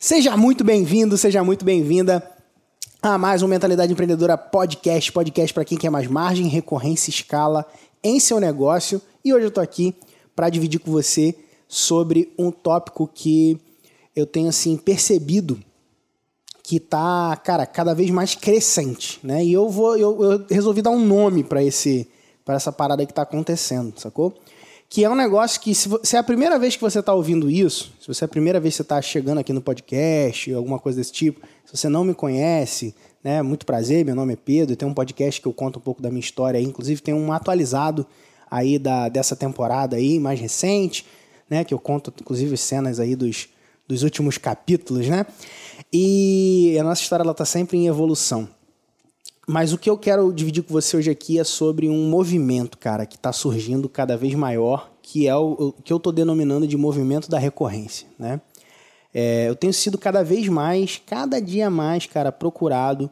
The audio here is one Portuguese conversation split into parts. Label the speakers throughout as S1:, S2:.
S1: Seja muito bem-vindo, seja muito bem-vinda a mais um Mentalidade Empreendedora Podcast, podcast para quem quer mais margem, recorrência, escala em seu negócio. E hoje eu tô aqui para dividir com você sobre um tópico que eu tenho assim percebido que tá, cara, cada vez mais crescente, né? E eu vou eu, eu resolvi dar um nome para esse para essa parada que tá acontecendo, sacou? Que é um negócio que, se, se é a primeira vez que você está ouvindo isso, se você é a primeira vez que você está chegando aqui no podcast, alguma coisa desse tipo, se você não me conhece, né, muito prazer, meu nome é Pedro, tem um podcast que eu conto um pouco da minha história inclusive tem um atualizado aí da, dessa temporada aí, mais recente, né, que eu conto inclusive cenas aí dos, dos últimos capítulos, né, e a nossa história ela está sempre em evolução. Mas o que eu quero dividir com você hoje aqui é sobre um movimento, cara, que está surgindo cada vez maior, que é o, que eu estou denominando de movimento da recorrência, né? É, eu tenho sido cada vez mais, cada dia mais, cara, procurado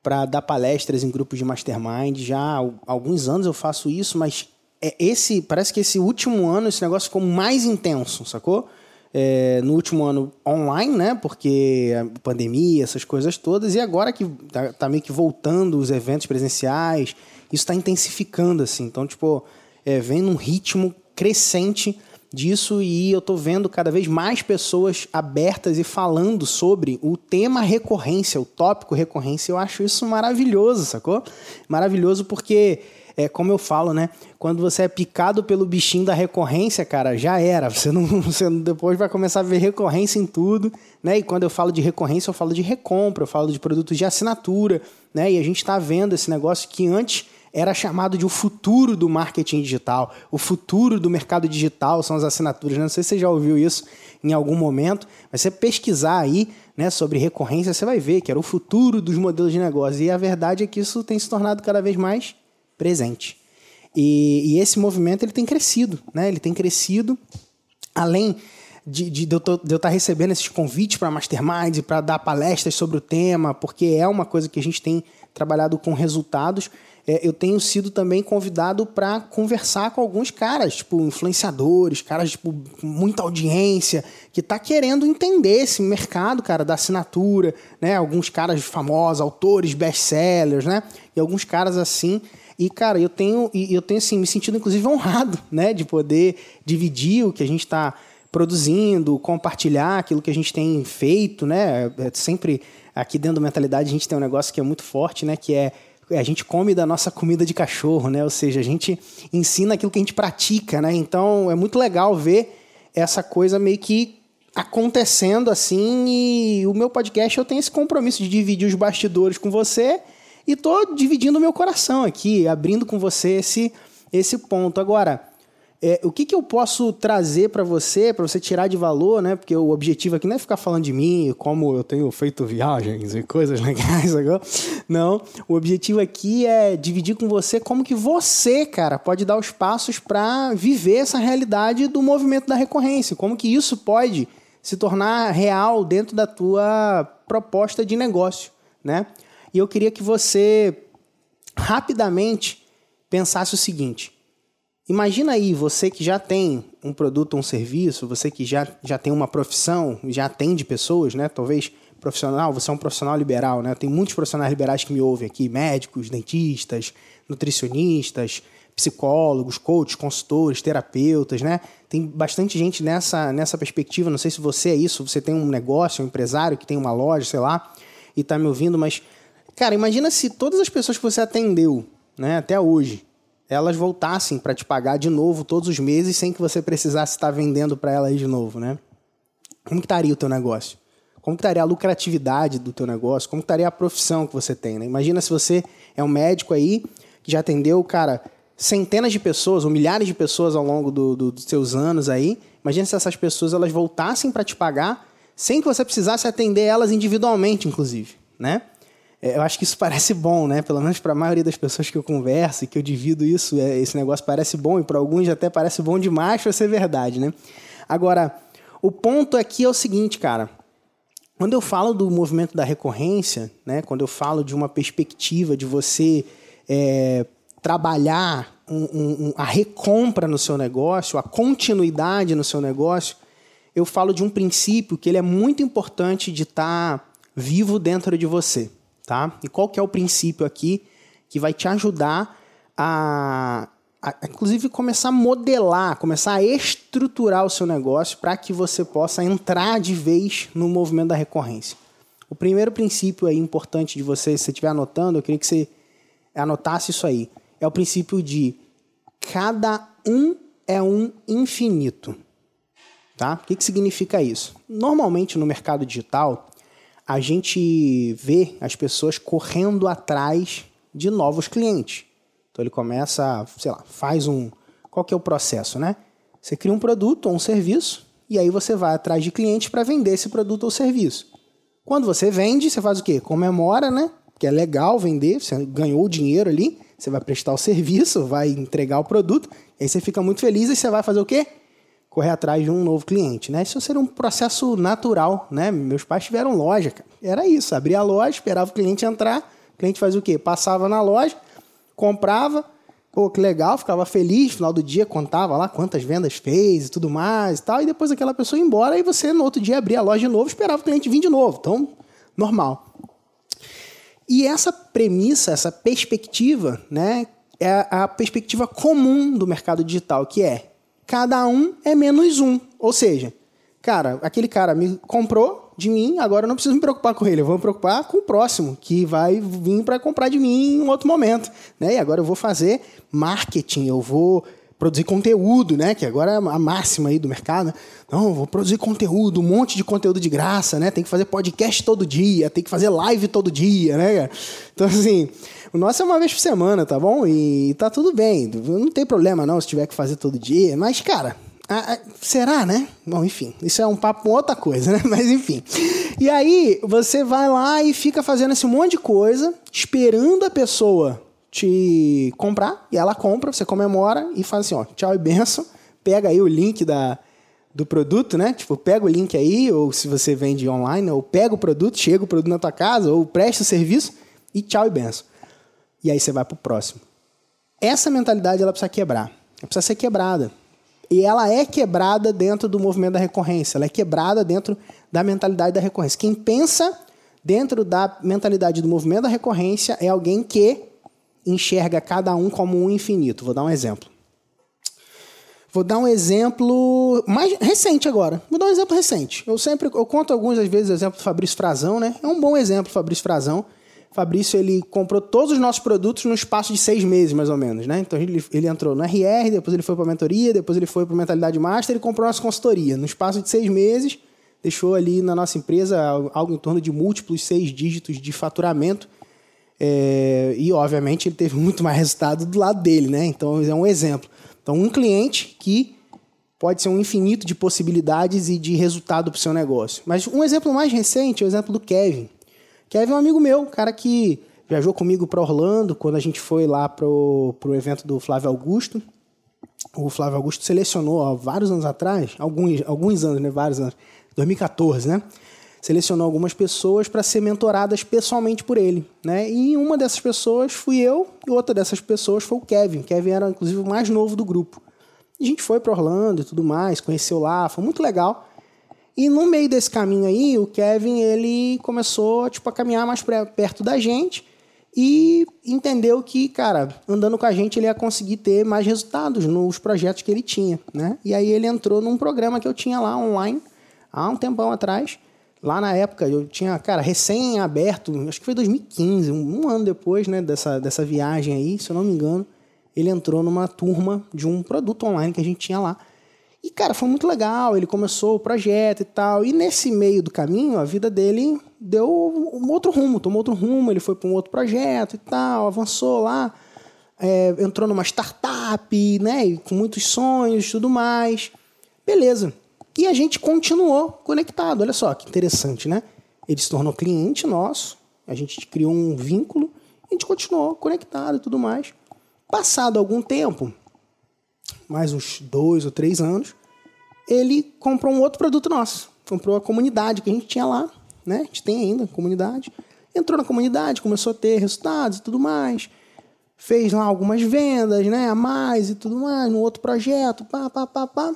S1: para dar palestras em grupos de mastermind. Já há alguns anos eu faço isso, mas é esse parece que esse último ano esse negócio ficou mais intenso, sacou? É, no último ano online, né? Porque a pandemia, essas coisas todas, e agora que tá, tá meio que voltando os eventos presenciais, isso está intensificando, assim. Então, tipo, é, vem num ritmo crescente disso e eu tô vendo cada vez mais pessoas abertas e falando sobre o tema recorrência, o tópico recorrência. Eu acho isso maravilhoso, sacou? Maravilhoso porque é como eu falo, né? Quando você é picado pelo bichinho da recorrência, cara, já era. Você não, você depois vai começar a ver recorrência em tudo, né? E quando eu falo de recorrência, eu falo de recompra, eu falo de produtos de assinatura, né? E a gente está vendo esse negócio que antes era chamado de o futuro do marketing digital, o futuro do mercado digital são as assinaturas. Né? Não sei se você já ouviu isso em algum momento, mas você pesquisar aí né, sobre recorrência, você vai ver que era o futuro dos modelos de negócio. E a verdade é que isso tem se tornado cada vez mais presente. E, e, esse movimento ele tem crescido, né? Ele tem crescido além de, de, de eu estar tá recebendo esses convites para masterminds para dar palestras sobre o tema, porque é uma coisa que a gente tem trabalhado com resultados. É, eu tenho sido também convidado para conversar com alguns caras, tipo influenciadores, caras tipo com muita audiência, que tá querendo entender esse mercado, cara, da assinatura, né? Alguns caras famosos, autores, best-sellers, né? E alguns caras assim e, cara, eu tenho, eu tenho assim, me sentido, inclusive, honrado, né? De poder dividir o que a gente está produzindo, compartilhar aquilo que a gente tem feito, né? É sempre aqui dentro da mentalidade a gente tem um negócio que é muito forte, né? Que é a gente come da nossa comida de cachorro, né? Ou seja, a gente ensina aquilo que a gente pratica, né? Então é muito legal ver essa coisa meio que acontecendo assim e o meu podcast eu tenho esse compromisso de dividir os bastidores com você e tô dividindo o meu coração aqui, abrindo com você esse, esse ponto. Agora, é, o que, que eu posso trazer para você, para você tirar de valor, né? Porque o objetivo aqui não é ficar falando de mim, como eu tenho feito viagens e coisas legais agora. Não. O objetivo aqui é dividir com você como que você, cara, pode dar os passos para viver essa realidade do movimento da recorrência. Como que isso pode se tornar real dentro da tua proposta de negócio, né? E eu queria que você rapidamente pensasse o seguinte: imagina aí você que já tem um produto, um serviço, você que já, já tem uma profissão, já atende pessoas, né? Talvez profissional, você é um profissional liberal, né? Tem muitos profissionais liberais que me ouvem aqui, médicos, dentistas, nutricionistas, psicólogos, coaches, consultores, terapeutas, né? Tem bastante gente nessa, nessa perspectiva. Não sei se você é isso, você tem um negócio, um empresário que tem uma loja, sei lá, e está me ouvindo, mas Cara, imagina se todas as pessoas que você atendeu, né, até hoje, elas voltassem para te pagar de novo todos os meses sem que você precisasse estar vendendo para elas de novo, né? Como que estaria o teu negócio? Como que estaria a lucratividade do teu negócio? Como que estaria a profissão que você tem, né? Imagina se você é um médico aí que já atendeu, cara, centenas de pessoas ou milhares de pessoas ao longo do, do, dos seus anos aí. Imagina se essas pessoas elas voltassem para te pagar sem que você precisasse atender elas individualmente, inclusive, né? É, eu acho que isso parece bom, né? Pelo menos para a maioria das pessoas que eu converso e que eu divido isso, é, esse negócio parece bom e para alguns até parece bom demais para ser verdade, né? Agora, o ponto aqui é o seguinte, cara. Quando eu falo do movimento da recorrência, né? Quando eu falo de uma perspectiva de você é, trabalhar um, um, a recompra no seu negócio, a continuidade no seu negócio, eu falo de um princípio que ele é muito importante de estar tá vivo dentro de você, tá? E qual que é o princípio aqui que vai te ajudar a, a inclusive começar a modelar, começar a estruturar o seu negócio para que você possa entrar de vez no movimento da recorrência. O primeiro princípio aí importante de você, se você estiver anotando, eu queria que você anotasse isso aí. É o princípio de cada um é um infinito. Tá? O que, que significa isso? Normalmente no mercado digital, a gente vê as pessoas correndo atrás de novos clientes. Então ele começa, sei lá, faz um. Qual que é o processo, né? Você cria um produto ou um serviço e aí você vai atrás de clientes para vender esse produto ou serviço. Quando você vende, você faz o quê? Comemora, né? Que é legal vender, você ganhou o dinheiro ali, você vai prestar o serviço, vai entregar o produto, aí você fica muito feliz e você vai fazer o quê? Correr atrás de um novo cliente, né? Isso seria um processo natural, né? Meus pais tiveram loja, cara. Era isso, abria a loja, esperava o cliente entrar, o cliente fazia o quê? Passava na loja, comprava, pô, que legal, ficava feliz, final do dia contava lá quantas vendas fez e tudo mais e tal, e depois aquela pessoa ia embora e você no outro dia abria a loja de novo, esperava o cliente vir de novo. Então, normal. E essa premissa, essa perspectiva, né, é a perspectiva comum do mercado digital, que é cada um é menos um. Ou seja, cara, aquele cara me comprou de mim, agora eu não preciso me preocupar com ele, eu vou me preocupar com o próximo, que vai vir para comprar de mim em um outro momento. Né? E agora eu vou fazer marketing, eu vou produzir conteúdo, né? Que agora é a máxima aí do mercado. Não, vou produzir conteúdo, um monte de conteúdo de graça, né? Tem que fazer podcast todo dia, tem que fazer live todo dia, né? Então, assim, o nosso é uma vez por semana, tá bom? E tá tudo bem. Não tem problema não se tiver que fazer todo dia. Mas, cara, a, a, será, né? Bom, enfim, isso é um papo outra coisa, né? Mas enfim. E aí, você vai lá e fica fazendo esse monte de coisa, esperando a pessoa te comprar, e ela compra, você comemora e faz assim, ó, tchau e benção. Pega aí o link da, do produto, né? Tipo, pega o link aí, ou se você vende online, ou pega o produto, chega o produto na tua casa, ou presta o serviço e tchau e benção e aí você vai para o próximo. Essa mentalidade ela precisa quebrar, ela precisa ser quebrada. E ela é quebrada dentro do movimento da recorrência, ela é quebrada dentro da mentalidade da recorrência. Quem pensa dentro da mentalidade do movimento da recorrência é alguém que enxerga cada um como um infinito. Vou dar um exemplo. Vou dar um exemplo mais recente agora. Vou dar um exemplo recente. Eu sempre eu conto alguns às vezes o exemplo do Fabrício Frazão, né? É um bom exemplo, Fabrício Frazão. Fabrício ele comprou todos os nossos produtos no espaço de seis meses, mais ou menos, né? Então ele, ele entrou no RR, depois ele foi para a mentoria, depois ele foi para Mentalidade Master e comprou nossa consultoria. No espaço de seis meses, deixou ali na nossa empresa algo em torno de múltiplos seis dígitos de faturamento. É, e, obviamente, ele teve muito mais resultado do lado dele, né? Então, é um exemplo. Então, um cliente que pode ser um infinito de possibilidades e de resultado para o seu negócio. Mas um exemplo mais recente é o exemplo do Kevin. Kevin é um amigo meu, um cara que viajou comigo para Orlando quando a gente foi lá pro, pro evento do Flávio Augusto. O Flávio Augusto selecionou vários anos atrás, alguns, alguns anos, né? Vários anos, 2014, né? Selecionou algumas pessoas para ser mentoradas pessoalmente por ele, né? E uma dessas pessoas fui eu e outra dessas pessoas foi o Kevin. Kevin era inclusive o mais novo do grupo. E a gente foi para Orlando e tudo mais, conheceu lá, foi muito legal. E no meio desse caminho aí, o Kevin ele começou tipo, a caminhar mais perto da gente e entendeu que, cara, andando com a gente ele ia conseguir ter mais resultados nos projetos que ele tinha, né? E aí ele entrou num programa que eu tinha lá online há um tempão atrás. Lá na época eu tinha, cara, recém-aberto, acho que foi 2015, um, um ano depois, né, dessa, dessa viagem aí, se eu não me engano, ele entrou numa turma de um produto online que a gente tinha lá. E, cara, foi muito legal. Ele começou o projeto e tal. E nesse meio do caminho, a vida dele deu um outro rumo, tomou outro rumo. Ele foi para um outro projeto e tal, avançou lá, é, entrou numa startup, né? Com muitos sonhos e tudo mais. Beleza. E a gente continuou conectado. Olha só que interessante, né? Ele se tornou cliente nosso, a gente criou um vínculo, a gente continuou conectado e tudo mais. Passado algum tempo, mais uns dois ou três anos, ele comprou um outro produto nosso. Comprou a comunidade que a gente tinha lá, né? A gente tem ainda comunidade. Entrou na comunidade, começou a ter resultados e tudo mais. Fez lá algumas vendas, né? A mais e tudo mais, no outro projeto, pá, pá, pá, pá.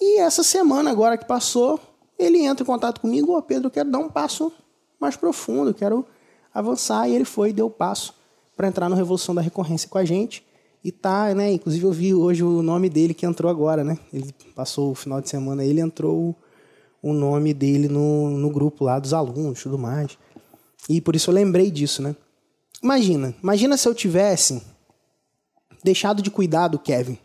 S1: E essa semana agora que passou, ele entra em contato comigo, ô Pedro, eu quero dar um passo mais profundo, quero avançar. E ele foi, deu o passo para entrar no Revolução da Recorrência com a gente. E tá, né? Inclusive eu vi hoje o nome dele que entrou agora, né? Ele passou o final de semana, ele entrou o nome dele no, no grupo lá dos alunos tudo mais. E por isso eu lembrei disso, né? Imagina, imagina se eu tivesse deixado de cuidar do Kevin,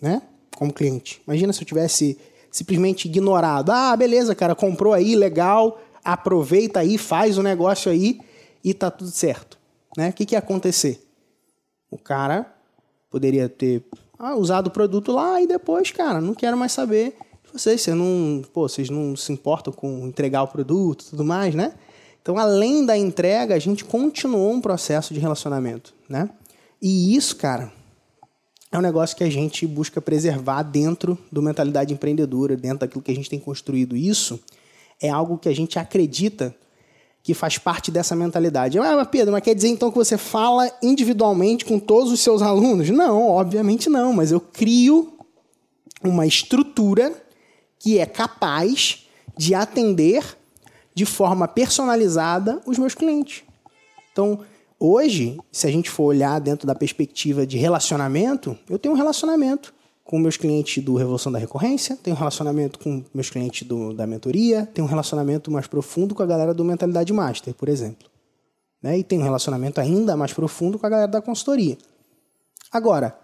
S1: né? Como cliente. Imagina se eu tivesse simplesmente ignorado. Ah, beleza, cara, comprou aí, legal, aproveita aí, faz o negócio aí e tá tudo certo. Né? O que, que ia acontecer? O cara poderia ter ah, usado o produto lá e depois, cara, não quero mais saber de vocês. Você não, pô, vocês não se importam com entregar o produto e tudo mais, né? Então, além da entrega, a gente continuou um processo de relacionamento, né? E isso, cara, é um negócio que a gente busca preservar dentro do mentalidade empreendedora, dentro daquilo que a gente tem construído. Isso é algo que a gente acredita que faz parte dessa mentalidade. Ah, Pedro, mas quer dizer então que você fala individualmente com todos os seus alunos? Não, obviamente não, mas eu crio uma estrutura que é capaz de atender de forma personalizada os meus clientes. Então, Hoje, se a gente for olhar dentro da perspectiva de relacionamento, eu tenho um relacionamento com meus clientes do Revolução da Recorrência, tenho um relacionamento com meus clientes do, da mentoria, tenho um relacionamento mais profundo com a galera do Mentalidade Master, por exemplo. Né? E tenho um relacionamento ainda mais profundo com a galera da consultoria. Agora,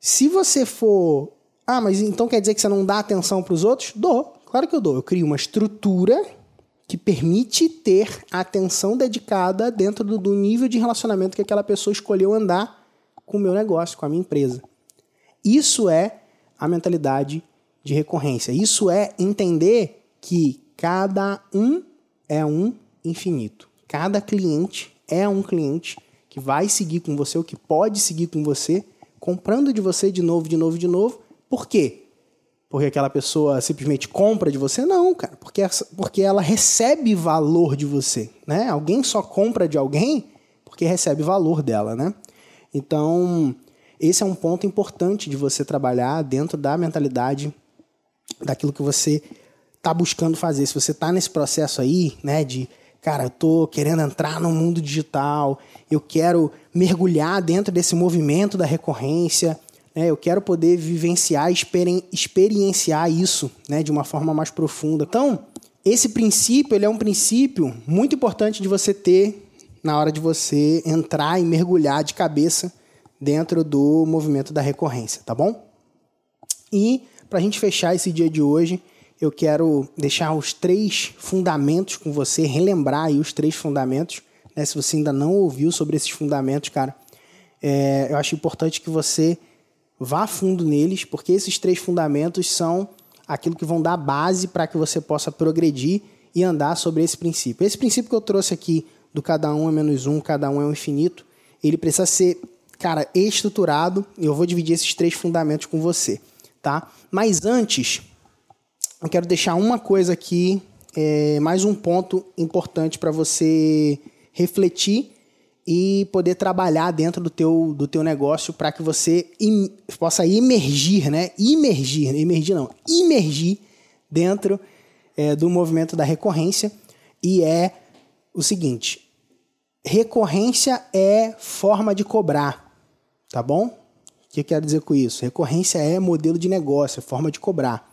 S1: se você for. Ah, mas então quer dizer que você não dá atenção para os outros? Dou, claro que eu dou. Eu crio uma estrutura que permite ter atenção dedicada dentro do nível de relacionamento que aquela pessoa escolheu andar com o meu negócio, com a minha empresa. Isso é a mentalidade de recorrência. Isso é entender que cada um é um infinito. Cada cliente é um cliente que vai seguir com você, ou que pode seguir com você, comprando de você de novo, de novo, de novo. Por quê? porque aquela pessoa simplesmente compra de você. Não, cara, porque, porque ela recebe valor de você, né? Alguém só compra de alguém porque recebe valor dela, né? Então, esse é um ponto importante de você trabalhar dentro da mentalidade daquilo que você está buscando fazer. Se você está nesse processo aí, né, de cara, eu tô querendo entrar no mundo digital, eu quero mergulhar dentro desse movimento da recorrência, né? Eu quero poder vivenciar, experi experienciar isso né, de uma forma mais profunda. Então, esse princípio ele é um princípio muito importante de você ter na hora de você entrar e mergulhar de cabeça dentro do movimento da recorrência, tá bom? E para a gente fechar esse dia de hoje, eu quero deixar os três fundamentos com você, relembrar aí os três fundamentos. Né? Se você ainda não ouviu sobre esses fundamentos, cara, é, eu acho importante que você vá fundo neles, porque esses três fundamentos são aquilo que vão dar base para que você possa progredir e andar sobre esse princípio. Esse princípio que eu trouxe aqui do cada um é menos um, cada um é um infinito, ele precisa ser, cara, estruturado. E eu vou dividir esses três fundamentos com você, tá? Mas antes, eu quero deixar uma coisa aqui, é, mais um ponto importante para você refletir e poder trabalhar dentro do teu, do teu negócio para que você im, possa emergir, né? Imergir, emergir não, imergir dentro é, do movimento da recorrência e é o seguinte: recorrência é forma de cobrar, tá bom? O que eu quero dizer com isso? Recorrência é modelo de negócio, é forma de cobrar.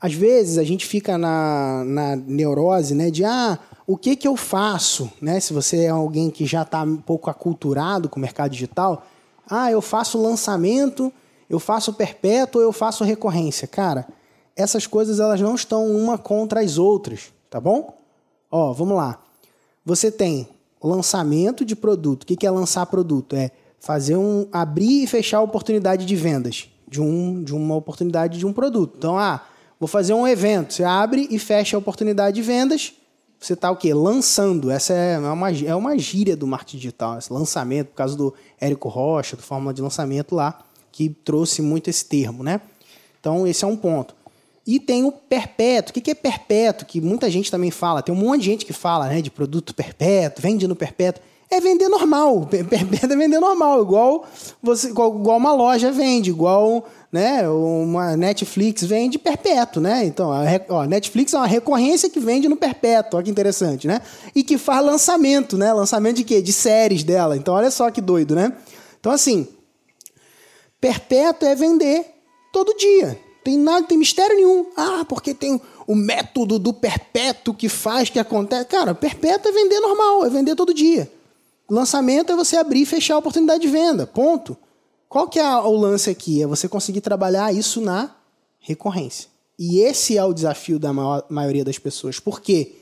S1: Às vezes a gente fica na, na neurose, né? De ah, o que, que eu faço, né? Se você é alguém que já está um pouco aculturado com o mercado digital, ah, eu faço lançamento, eu faço perpétuo, eu faço recorrência. Cara, essas coisas elas não estão uma contra as outras, tá bom? Ó, vamos lá. Você tem lançamento de produto. O que é lançar produto? É fazer um abrir e fechar a oportunidade de vendas de um de uma oportunidade de um produto. Então, ah, vou fazer um evento. Você abre e fecha a oportunidade de vendas você está o quê? Lançando. Essa é uma, é uma gíria do marketing digital, esse lançamento, por causa do Érico Rocha, do Fórmula de Lançamento lá, que trouxe muito esse termo, né? Então, esse é um ponto. E tem o perpétuo. O que é perpétuo? Que muita gente também fala. Tem um monte de gente que fala né, de produto perpétuo, vende no perpétuo. É vender normal. Perpétuo é vender normal, igual, você, igual uma loja vende, igual né, uma Netflix vende perpétuo, né? Então, a ó, Netflix é uma recorrência que vende no perpétuo, olha que interessante, né? E que faz lançamento, né? Lançamento de quê? De séries dela. Então, olha só que doido, né? Então, assim, perpétuo é vender todo dia. Tem nada, tem mistério nenhum. Ah, porque tem o método do perpétuo que faz que acontece. Cara, perpétuo é vender normal, é vender todo dia. Lançamento é você abrir e fechar a oportunidade de venda. Ponto. Qual que é o lance aqui? É você conseguir trabalhar isso na recorrência. E esse é o desafio da maior, maioria das pessoas. Por quê?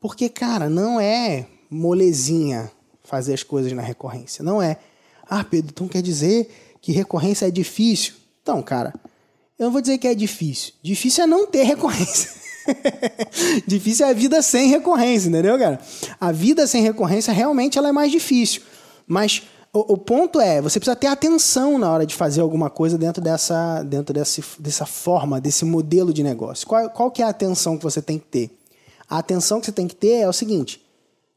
S1: Porque, cara, não é molezinha fazer as coisas na recorrência. Não é. Ah, Pedro, então quer dizer que recorrência é difícil? Então, cara, eu não vou dizer que é difícil. Difícil é não ter recorrência. difícil é a vida sem recorrência, entendeu, cara? A vida sem recorrência realmente ela é mais difícil. Mas o, o, ponto é, você precisa ter atenção na hora de fazer alguma coisa dentro dessa, dentro desse, dessa forma, desse modelo de negócio. Qual, qual que é a atenção que você tem que ter? A atenção que você tem que ter é o seguinte: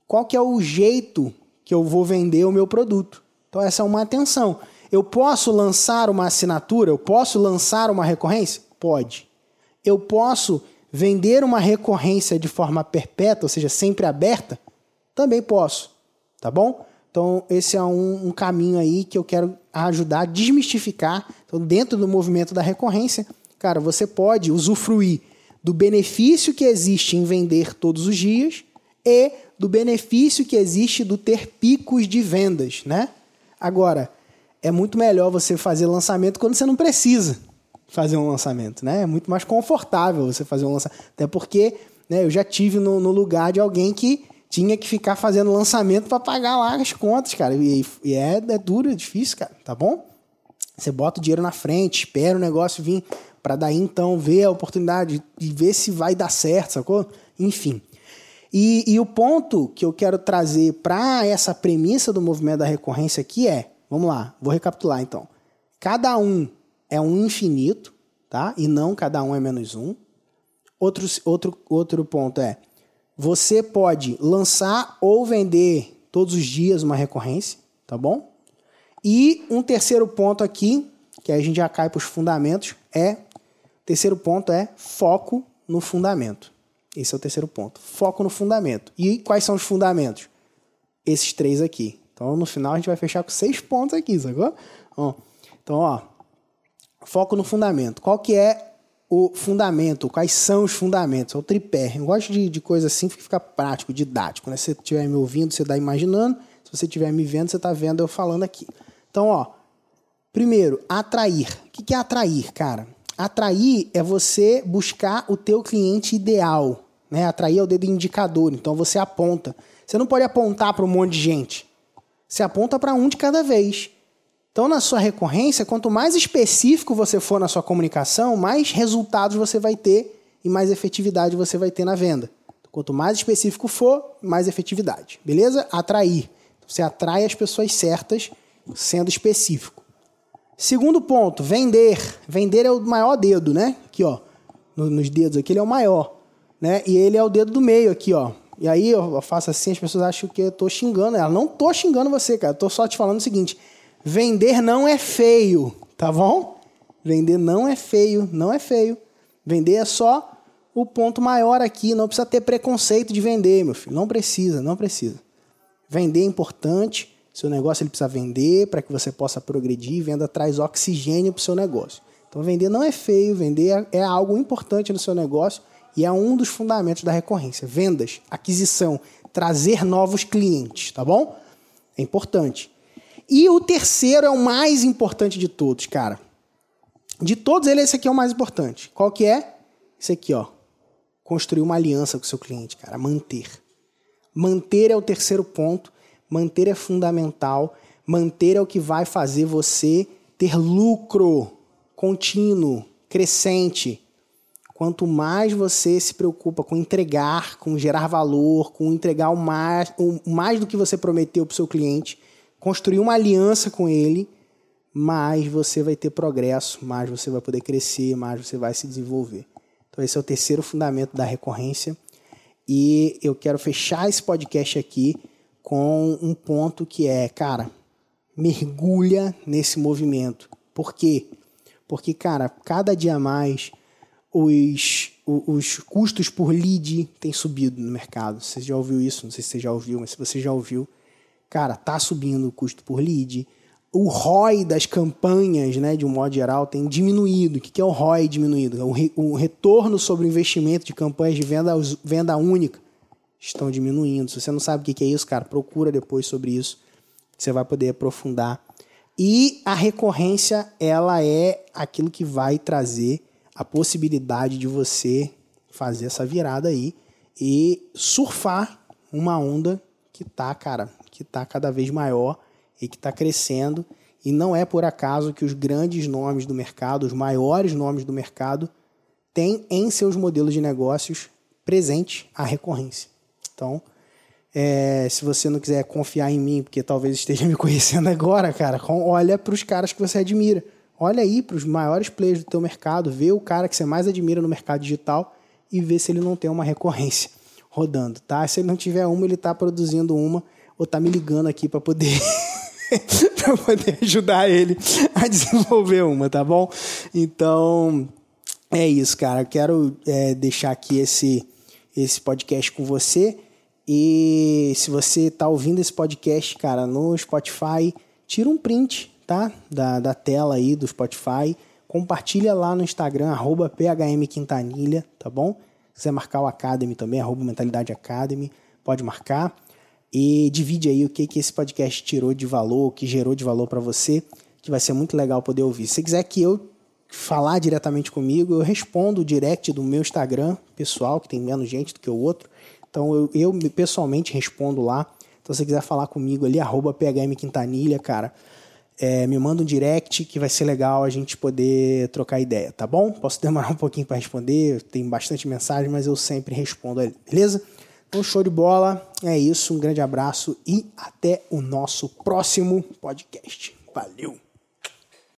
S1: qual que é o jeito que eu vou vender o meu produto? Então essa é uma atenção. Eu posso lançar uma assinatura? Eu posso lançar uma recorrência? Pode. Eu posso vender uma recorrência de forma perpétua, ou seja, sempre aberta? Também posso. Tá bom? Então, esse é um, um, caminho aí que eu quero ajudar a desmistificar. Então, dentro do movimento da recorrência, cara, você pode usufruir do benefício que existe em vender todos os dias e do benefício que existe do ter picos de vendas, né? Agora, é muito melhor você fazer lançamento quando você não precisa fazer um lançamento, né? É muito mais confortável você fazer um lançamento. Até porque né, eu já tive no, no lugar de alguém que tinha que ficar fazendo lançamento para pagar lá as contas, cara. E, e é, é duro, é difícil, cara, tá bom? Você bota o dinheiro na frente, espera o negócio vir, para daí então ver a oportunidade e ver se vai dar certo, sacou? Enfim. E, e o ponto que eu quero trazer para essa premissa do movimento da recorrência aqui é: vamos lá, vou recapitular então. Cada um é um infinito, tá? E não cada um é menos um. Outro, outro, outro ponto é: você pode lançar ou vender todos os dias uma recorrência, tá bom? E um terceiro ponto aqui, que a gente já cai para os fundamentos, é terceiro ponto é foco no fundamento. Esse é o terceiro ponto. Foco no fundamento. E quais são os fundamentos? Esses três aqui. Então, no final, a gente vai fechar com seis pontos aqui, sacou? então, ó, foco no fundamento. Qual que é o fundamento, quais são os fundamentos, é o tripé. Eu gosto de, de coisa assim que fica prático, didático. Né? Se você estiver me ouvindo, você está imaginando. Se você estiver me vendo, você está vendo eu falando aqui. Então, ó, primeiro, atrair. O que é atrair, cara? Atrair é você buscar o teu cliente ideal. Né? Atrair é o dedo indicador, então você aponta. Você não pode apontar para um monte de gente. Você aponta para um de cada vez. Então, na sua recorrência, quanto mais específico você for na sua comunicação, mais resultados você vai ter e mais efetividade você vai ter na venda. Quanto mais específico for, mais efetividade. Beleza? Atrair. Você atrai as pessoas certas sendo específico. Segundo ponto, vender. Vender é o maior dedo, né? Aqui, ó. Nos dedos aqui, ele é o maior. Né? E ele é o dedo do meio aqui, ó. E aí eu faço assim, as pessoas acham que eu tô xingando ela. Não tô xingando você, cara. Eu tô só te falando o seguinte Vender não é feio, tá bom? Vender não é feio, não é feio. Vender é só o ponto maior aqui, não precisa ter preconceito de vender, meu filho. Não precisa, não precisa. Vender é importante, seu negócio ele precisa vender para que você possa progredir, venda traz oxigênio para o seu negócio. Então vender não é feio, vender é, é algo importante no seu negócio e é um dos fundamentos da recorrência. Vendas, aquisição, trazer novos clientes, tá bom? É importante. E o terceiro é o mais importante de todos, cara. De todos eles, esse aqui é o mais importante. Qual que é? Esse aqui, ó. Construir uma aliança com o seu cliente, cara. Manter. Manter é o terceiro ponto. Manter é fundamental. Manter é o que vai fazer você ter lucro contínuo, crescente. Quanto mais você se preocupa com entregar, com gerar valor, com entregar o mais, o mais do que você prometeu para o seu cliente, construir uma aliança com ele, mais você vai ter progresso, mais você vai poder crescer, mais você vai se desenvolver. Então, esse é o terceiro fundamento da recorrência. E eu quero fechar esse podcast aqui com um ponto que é, cara, mergulha nesse movimento. Por quê? Porque, cara, cada dia mais os, os custos por lead têm subido no mercado. Você já ouviu isso? Não sei se você já ouviu, mas se você já ouviu, cara, tá subindo o custo por lead. O ROI das campanhas, né, de um modo geral, tem diminuído. O que é o ROI diminuído? O, re, o retorno sobre o investimento de campanhas de venda, venda única estão diminuindo. Se você não sabe o que é isso, cara, procura depois sobre isso. Você vai poder aprofundar. E a recorrência, ela é aquilo que vai trazer a possibilidade de você fazer essa virada aí e surfar uma onda que tá, cara, que tá cada vez maior e que está crescendo. E não é por acaso que os grandes nomes do mercado, os maiores nomes do mercado, têm em seus modelos de negócios presente a recorrência. Então, é, se você não quiser confiar em mim, porque talvez esteja me conhecendo agora, cara, olha para os caras que você admira. Olha aí para os maiores players do teu mercado, vê o cara que você mais admira no mercado digital e vê se ele não tem uma recorrência rodando, tá? Se ele não tiver uma, ele está produzindo uma ou está me ligando aqui para poder para poder ajudar ele a desenvolver uma, tá bom? Então é isso, cara. Quero é, deixar aqui esse esse podcast com você. E se você está ouvindo esse podcast, cara, no Spotify, tira um print tá? Da, da tela aí do Spotify. Compartilha lá no Instagram, phmquintanilha, tá bom? Se quiser marcar o Academy também, arroba Mentalidade Academy, pode marcar. E divide aí o que, que esse podcast tirou de valor, o que gerou de valor para você, que vai ser muito legal poder ouvir. Se quiser que eu falar diretamente comigo, eu respondo o direct do meu Instagram pessoal, que tem menos gente do que o outro. Então eu, eu pessoalmente respondo lá. Então se você quiser falar comigo ali, arroba phmquintanilha, cara é, me manda um direct que vai ser legal a gente poder trocar ideia, tá bom? Posso demorar um pouquinho para responder, tem bastante mensagem, mas eu sempre respondo ali, beleza? Então, show de bola. É isso, um grande abraço e até o nosso próximo podcast. Valeu!